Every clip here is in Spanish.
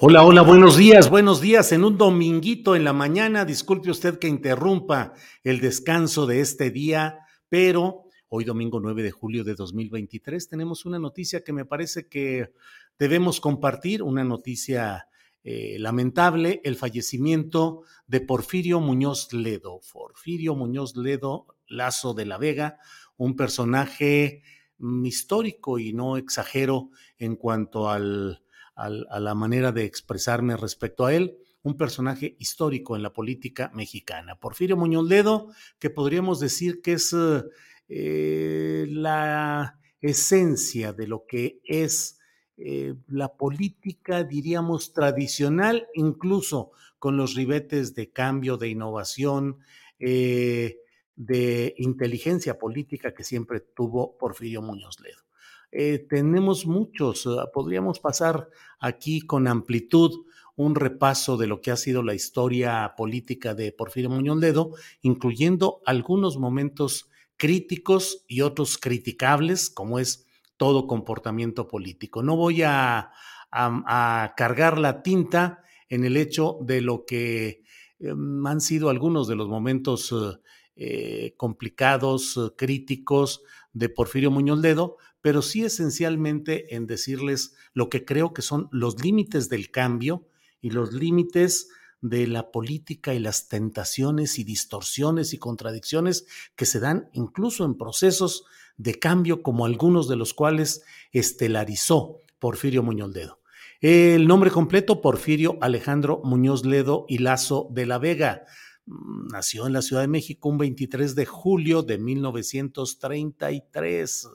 Hola, hola, buenos días, buenos días. En un dominguito en la mañana, disculpe usted que interrumpa el descanso de este día, pero hoy domingo 9 de julio de 2023 tenemos una noticia que me parece que debemos compartir, una noticia eh, lamentable, el fallecimiento de Porfirio Muñoz Ledo. Porfirio Muñoz Ledo, Lazo de la Vega, un personaje mm, histórico y no exagero en cuanto al a la manera de expresarme respecto a él, un personaje histórico en la política mexicana. Porfirio Muñoz Ledo, que podríamos decir que es eh, la esencia de lo que es eh, la política, diríamos, tradicional, incluso con los ribetes de cambio, de innovación, eh, de inteligencia política que siempre tuvo Porfirio Muñoz Ledo. Eh, tenemos muchos, podríamos pasar aquí con amplitud un repaso de lo que ha sido la historia política de Porfirio Muñoz Ledo, incluyendo algunos momentos críticos y otros criticables, como es todo comportamiento político. No voy a, cargar la tinta en el hecho de lo que em, han sido algunos de los momentos eh, complicados, críticos de Porfirio Muñoz Ledo, pero sí esencialmente en decirles lo que creo que son los límites del cambio y los límites de la política y las tentaciones y distorsiones y contradicciones que se dan incluso en procesos de cambio como algunos de los cuales estelarizó Porfirio Muñoz Ledo. El nombre completo, Porfirio Alejandro Muñoz Ledo y Lazo de la Vega. Mm, nació en la Ciudad de México un 23 de julio de 1933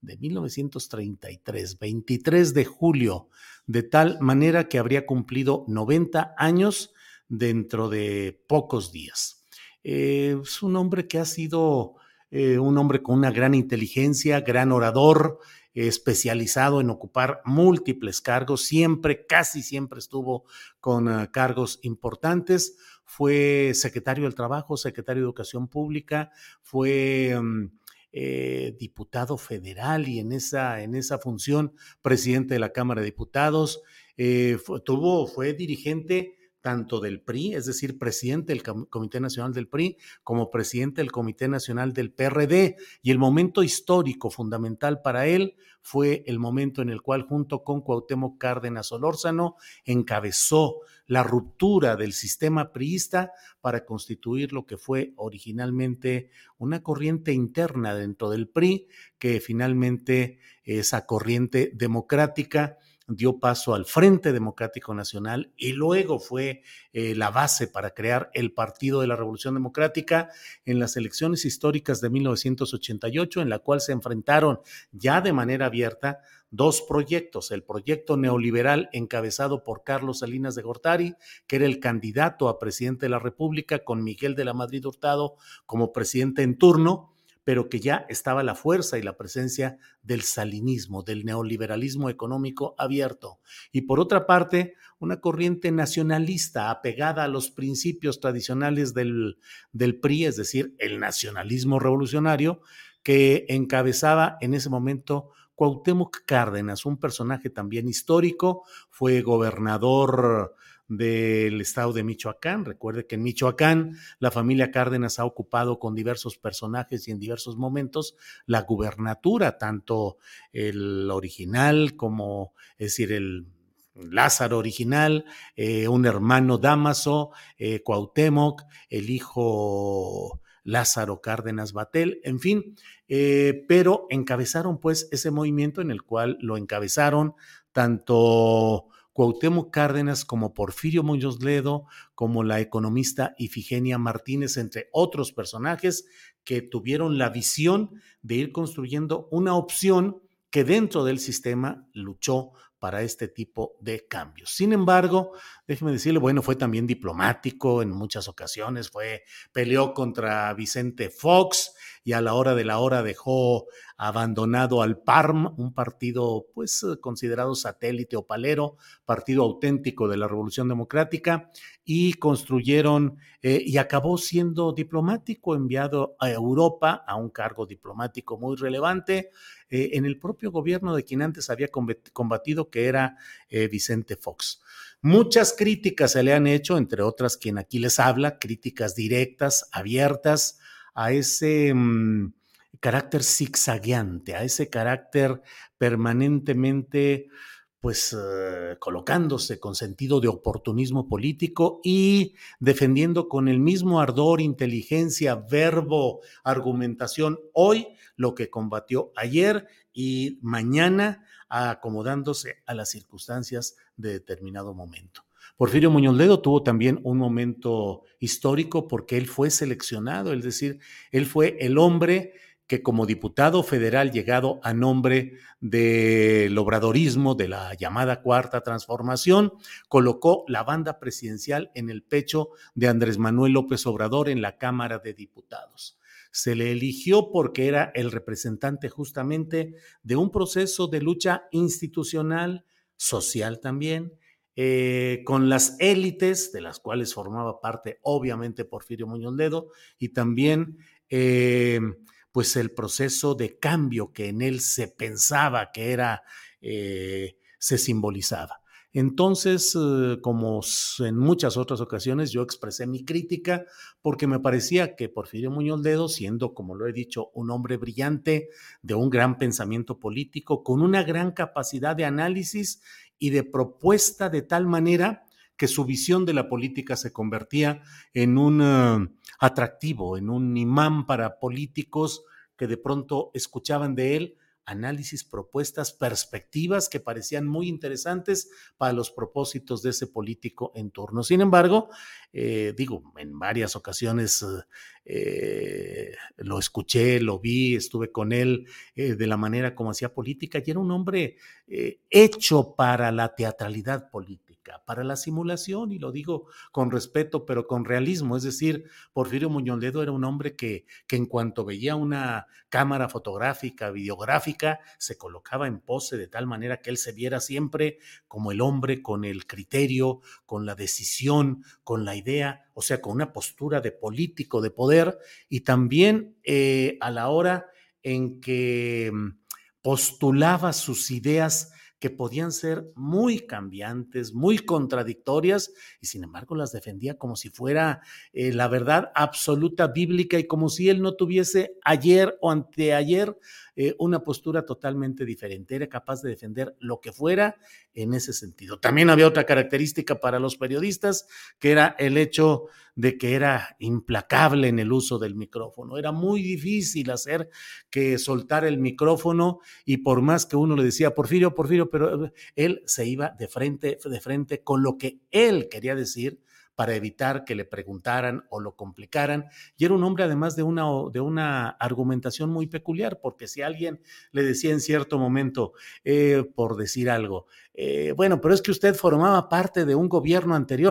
de 1933, 23 de julio, de tal manera que habría cumplido 90 años dentro de pocos días. Eh, es un hombre que ha sido eh, un hombre con una gran inteligencia, gran orador, especializado en ocupar múltiples cargos, siempre, casi siempre estuvo con uh, cargos importantes, fue secretario del Trabajo, secretario de Educación Pública, fue... Um, eh, diputado federal y en esa, en esa función presidente de la Cámara de Diputados. Eh, tuvo, fue dirigente tanto del PRI, es decir, presidente del Comité Nacional del PRI, como presidente del Comité Nacional del PRD. Y el momento histórico fundamental para él fue el momento en el cual, junto con Cuauhtémoc Cárdenas Solórzano, encabezó la ruptura del sistema priista para constituir lo que fue originalmente una corriente interna dentro del PRI, que finalmente esa corriente democrática dio paso al Frente Democrático Nacional y luego fue eh, la base para crear el Partido de la Revolución Democrática en las elecciones históricas de 1988, en la cual se enfrentaron ya de manera abierta dos proyectos, el proyecto neoliberal encabezado por Carlos Salinas de Gortari, que era el candidato a presidente de la República, con Miguel de la Madrid Hurtado como presidente en turno, pero que ya estaba la fuerza y la presencia del salinismo, del neoliberalismo económico abierto. Y por otra parte, una corriente nacionalista apegada a los principios tradicionales del, del PRI, es decir, el nacionalismo revolucionario, que encabezaba en ese momento Cuauhtémoc Cárdenas, un personaje también histórico, fue gobernador del estado de Michoacán. Recuerde que en Michoacán la familia Cárdenas ha ocupado con diversos personajes y en diversos momentos la gubernatura, tanto el original como, es decir, el Lázaro original, eh, un hermano Damaso, eh, Cuauhtémoc, el hijo Lázaro Cárdenas Batel, en fin, eh, pero encabezaron pues ese movimiento en el cual lo encabezaron tanto Cuauhtémoc Cárdenas como Porfirio Muñoz Ledo, como la economista Ifigenia Martínez, entre otros personajes que tuvieron la visión de ir construyendo una opción que dentro del sistema luchó para este tipo de cambios. Sin embargo, déjeme decirle, bueno, fue también diplomático en muchas ocasiones, fue peleó contra Vicente Fox y a la hora de la hora dejó abandonado al PARM, un partido pues considerado satélite o palero, partido auténtico de la Revolución Democrática, y construyeron eh, y acabó siendo diplomático, enviado a Europa a un cargo diplomático muy relevante eh, en el propio gobierno de quien antes había combatido, que era eh, Vicente Fox. Muchas críticas se le han hecho, entre otras quien aquí les habla, críticas directas, abiertas a ese... Mm, carácter zigzagueante, a ese carácter permanentemente pues eh, colocándose con sentido de oportunismo político y defendiendo con el mismo ardor, inteligencia, verbo, argumentación hoy lo que combatió ayer y mañana acomodándose a las circunstancias de determinado momento. Porfirio Muñoz Ledo tuvo también un momento histórico porque él fue seleccionado, es decir, él fue el hombre que como diputado federal llegado a nombre del obradorismo de la llamada Cuarta Transformación, colocó la banda presidencial en el pecho de Andrés Manuel López Obrador en la Cámara de Diputados. Se le eligió porque era el representante justamente de un proceso de lucha institucional, social también, eh, con las élites, de las cuales formaba parte obviamente Porfirio Muñoz Ledo, y también eh, pues el proceso de cambio que en él se pensaba que era, eh, se simbolizaba. Entonces, como en muchas otras ocasiones, yo expresé mi crítica porque me parecía que Porfirio Muñoz Ledo, siendo, como lo he dicho, un hombre brillante, de un gran pensamiento político, con una gran capacidad de análisis y de propuesta de tal manera que su visión de la política se convertía en un eh, atractivo, en un imán para políticos que de pronto escuchaban de él análisis, propuestas, perspectivas que parecían muy interesantes para los propósitos de ese político en turno. Sin embargo, eh, digo, en varias ocasiones eh, lo escuché, lo vi, estuve con él de la manera como hacía política y era un hombre hecho para la teatralidad política para la simulación, y lo digo con respeto, pero con realismo. Es decir, Porfirio Muñoz Ledo era un hombre que, que en cuanto veía una cámara fotográfica, videográfica, se colocaba en pose de tal manera que él se viera siempre como el hombre con el criterio, con la decisión, con la idea, o sea, con una postura de político, de poder, y también eh, a la hora en que mm, postulaba sus ideas que podían ser muy cambiantes, muy contradictorias, y sin embargo las defendía como si fuera eh, la verdad absoluta bíblica y como si él no tuviese ayer o anteayer eh, una postura totalmente diferente. Era capaz de defender lo que fuera en ese sentido. También había otra característica para los periodistas, que era el hecho de que era implacable en el uso del micrófono. Era muy difícil hacer que soltar el micrófono y por más que uno le decía, Porfirio, Porfirio, pero él se iba de frente, de frente con lo que él quería decir para evitar que le preguntaran o lo complicaran. Y era un hombre además de una, de una argumentación muy peculiar, porque si alguien le decía en cierto momento, eh, por decir algo, eh, bueno, pero es que usted formaba parte de un gobierno anterior.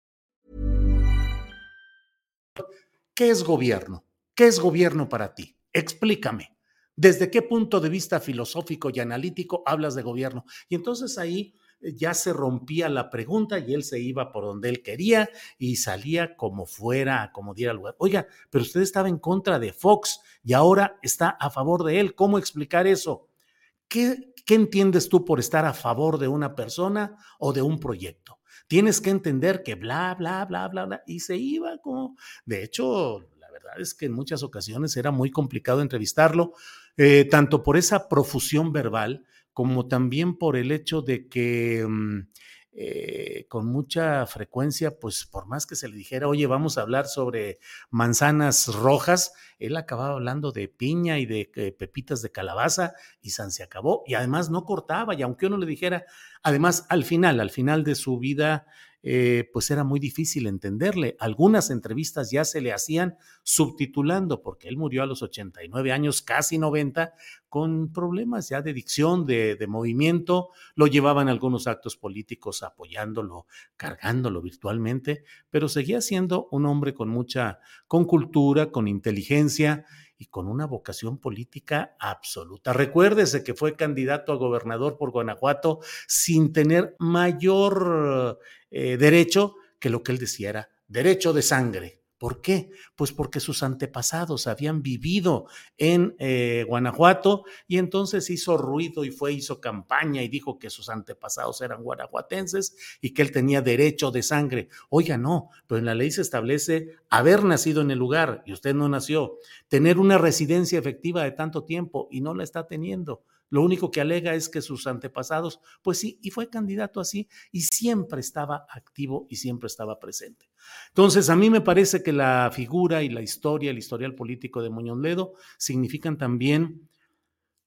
¿Qué es gobierno? ¿Qué es gobierno para ti? Explícame. ¿Desde qué punto de vista filosófico y analítico hablas de gobierno? Y entonces ahí eh, ya se rompía la pregunta y él se iba por donde él quería y salía como fuera, como diera lugar. Oiga, pero usted estaba en contra de Fox y ahora está a favor de él. ¿Cómo explicar eso? ¿Qué, qué entiendes tú por estar a favor de una persona o de un proyecto? Tienes que entender que bla, bla, bla, bla, bla, y se iba como, de hecho, la verdad es que en muchas ocasiones era muy complicado entrevistarlo, eh, tanto por esa profusión verbal como también por el hecho de que mm, eh, con mucha frecuencia, pues por más que se le dijera, oye, vamos a hablar sobre manzanas rojas, él acababa hablando de piña y de eh, pepitas de calabaza y San se acabó. Y además no cortaba, y aunque uno le dijera, además al final, al final de su vida, eh, pues era muy difícil entenderle. Algunas entrevistas ya se le hacían subtitulando, porque él murió a los 89 años, casi 90, con problemas ya de dicción, de, de movimiento. Lo llevaban algunos actos políticos apoyándolo, cargándolo virtualmente, pero seguía siendo un hombre con mucha, con cultura, con inteligencia y con una vocación política absoluta. Recuérdese que fue candidato a gobernador por Guanajuato sin tener mayor eh, derecho que lo que él decía era derecho de sangre. ¿Por qué? Pues porque sus antepasados habían vivido en eh, Guanajuato y entonces hizo ruido y fue, hizo campaña y dijo que sus antepasados eran guanajuatenses y que él tenía derecho de sangre. Oiga, no, pero en la ley se establece haber nacido en el lugar y usted no nació, tener una residencia efectiva de tanto tiempo y no la está teniendo. Lo único que alega es que sus antepasados, pues sí, y fue candidato así, y siempre estaba activo y siempre estaba presente. Entonces, a mí me parece que la figura y la historia, el historial político de Muñoz Ledo significan también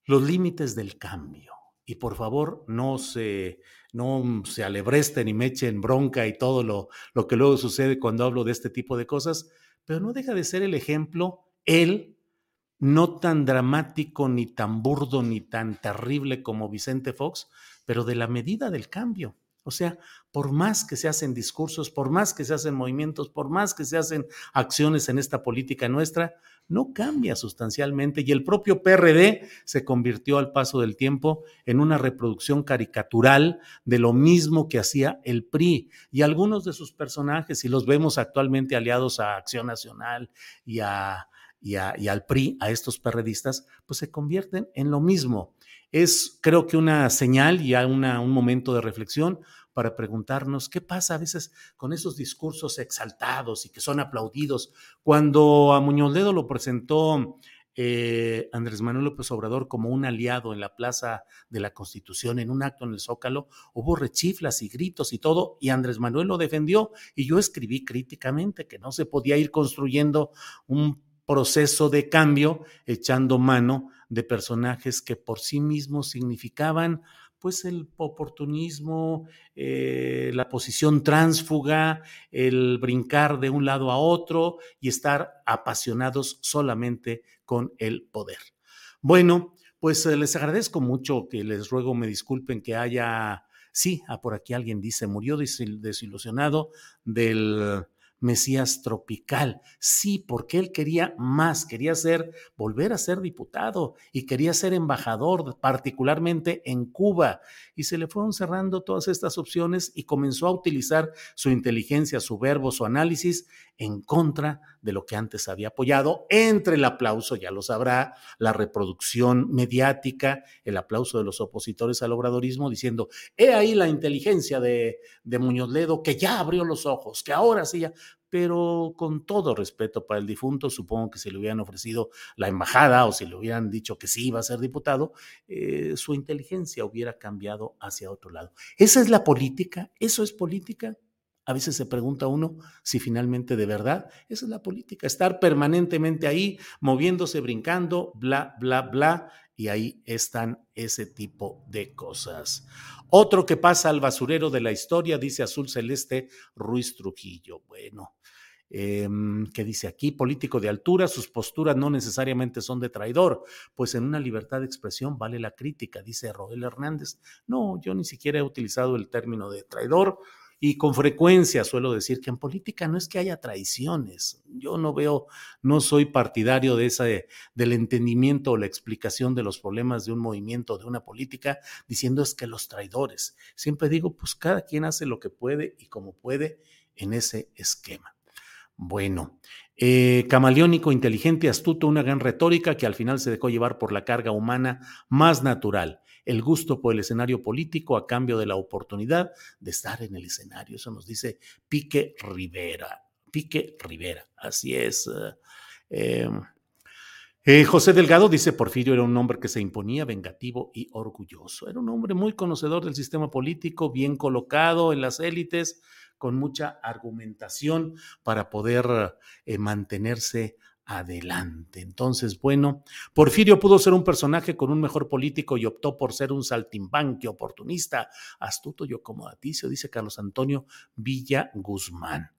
los límites del cambio. Y por favor, no se, no se alebresten y me echen bronca y todo lo, lo que luego sucede cuando hablo de este tipo de cosas, pero no deja de ser el ejemplo, él, no tan dramático, ni tan burdo, ni tan terrible como Vicente Fox, pero de la medida del cambio. O sea, por más que se hacen discursos, por más que se hacen movimientos, por más que se hacen acciones en esta política nuestra, no cambia sustancialmente y el propio PRD se convirtió al paso del tiempo en una reproducción caricatural de lo mismo que hacía el PRI y algunos de sus personajes, y los vemos actualmente aliados a Acción Nacional y a y, al PRI, a estos perredistas, pues se convierten en lo mismo. Es creo que una señal y una, un momento de reflexión para preguntarnos qué pasa a veces con esos discursos exaltados y que son aplaudidos. Cuando a Muñoz Ledo lo presentó eh, Andrés Manuel López Obrador como un aliado en la Plaza de la Constitución, en un acto en el Zócalo, hubo rechiflas y gritos y todo, y Andrés Manuel lo defendió, y yo escribí críticamente que no se podía ir construyendo un proceso de cambio echando mano de personajes que por sí mismos significaban pues el oportunismo, eh, la posición tránsfuga, el brincar de un lado a otro y estar apasionados solamente con el poder. Bueno, pues eh, les agradezco mucho que les ruego me disculpen que haya, sí, ah, por aquí alguien dice, murió desilusionado del Mesías tropical. Sí, porque él quería más, quería ser, volver a ser diputado y quería ser embajador, particularmente en Cuba. Y se le fueron cerrando todas estas opciones y comenzó a utilizar su inteligencia, su verbo, su análisis en contra de lo que antes había apoyado, entre el aplauso, ya lo sabrá, la reproducción mediática, el aplauso de los opositores al obradorismo, diciendo, he ahí la inteligencia de, de Muñoz Ledo, que ya abrió los ojos, que ahora sí ya, pero con todo respeto para el difunto, supongo que si le hubieran ofrecido la embajada o si le hubieran dicho que sí iba a ser diputado, eh, su inteligencia hubiera cambiado hacia otro lado. ¿Esa es la política? ¿Eso es política? A veces se pregunta uno si finalmente de verdad esa es la política, estar permanentemente ahí, moviéndose, brincando, bla, bla, bla, y ahí están ese tipo de cosas. Otro que pasa al basurero de la historia, dice Azul Celeste Ruiz Trujillo. Bueno, eh, ¿qué dice aquí? Político de altura, sus posturas no necesariamente son de traidor, pues en una libertad de expresión vale la crítica, dice Roel Hernández. No, yo ni siquiera he utilizado el término de traidor y con frecuencia suelo decir que en política no es que haya traiciones. Yo no veo, no soy partidario de ese, del entendimiento o la explicación de los problemas de un movimiento, de una política, diciendo es que los traidores. Siempre digo, pues cada quien hace lo que puede y como puede en ese esquema. Bueno, eh, camaleónico, inteligente, astuto, una gran retórica que al final se dejó llevar por la carga humana más natural el gusto por el escenario político a cambio de la oportunidad de estar en el escenario. Eso nos dice Pique Rivera. Pique Rivera, así es. Eh, eh, José Delgado dice, Porfirio era un hombre que se imponía, vengativo y orgulloso. Era un hombre muy conocedor del sistema político, bien colocado en las élites, con mucha argumentación para poder eh, mantenerse adelante. Entonces, bueno, Porfirio pudo ser un personaje con un mejor político y optó por ser un saltimbanque oportunista, astuto y acomodaticio, dice Carlos Antonio Villa Guzmán.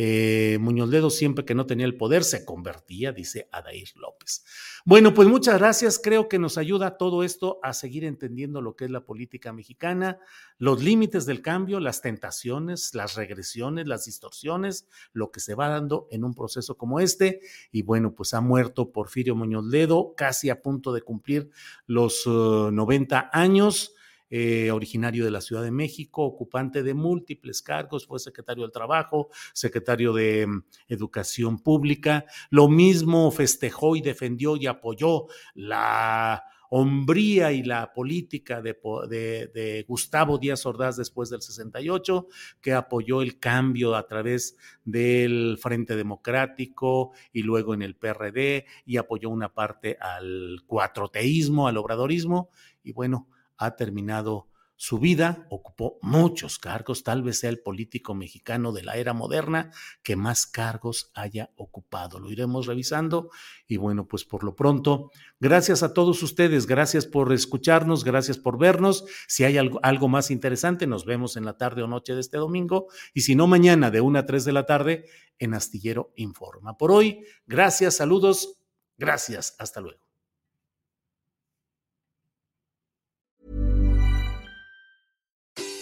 Eh, Muñoz Ledo siempre que no tenía el poder se convertía, dice Adair López. Bueno, pues muchas gracias. Creo que nos ayuda todo esto a seguir entendiendo lo que es la política mexicana, los límites del cambio, las tentaciones, las regresiones, las distorsiones, lo que se va dando en un proceso como este. Y bueno, pues ha muerto Porfirio Muñoz Ledo, casi a punto de cumplir los 90 uh, años. Eh, originario de la Ciudad de México, ocupante de múltiples cargos, fue secretario del Trabajo, secretario de mm, Educación Pública. Lo mismo festejó y defendió y apoyó la hombría y la política de, de, Gustavo Díaz Ordaz después del 68, que apoyó el cambio a través del Frente Democrático y luego en el PRD y apoyó una parte al cuatroteísmo, al obradorismo. Y bueno, ha terminado su vida, ocupó muchos cargos, tal vez sea el político mexicano de la era moderna que más cargos haya ocupado. Lo iremos revisando y bueno, pues por lo pronto, gracias a todos ustedes, gracias por escucharnos, gracias por vernos. Si hay algo, más interesante, nos vemos en la tarde o noche de este domingo y si no, mañana de 1 a 3 de la tarde en Astillero Informa. Por hoy, gracias, saludos, gracias, hasta luego.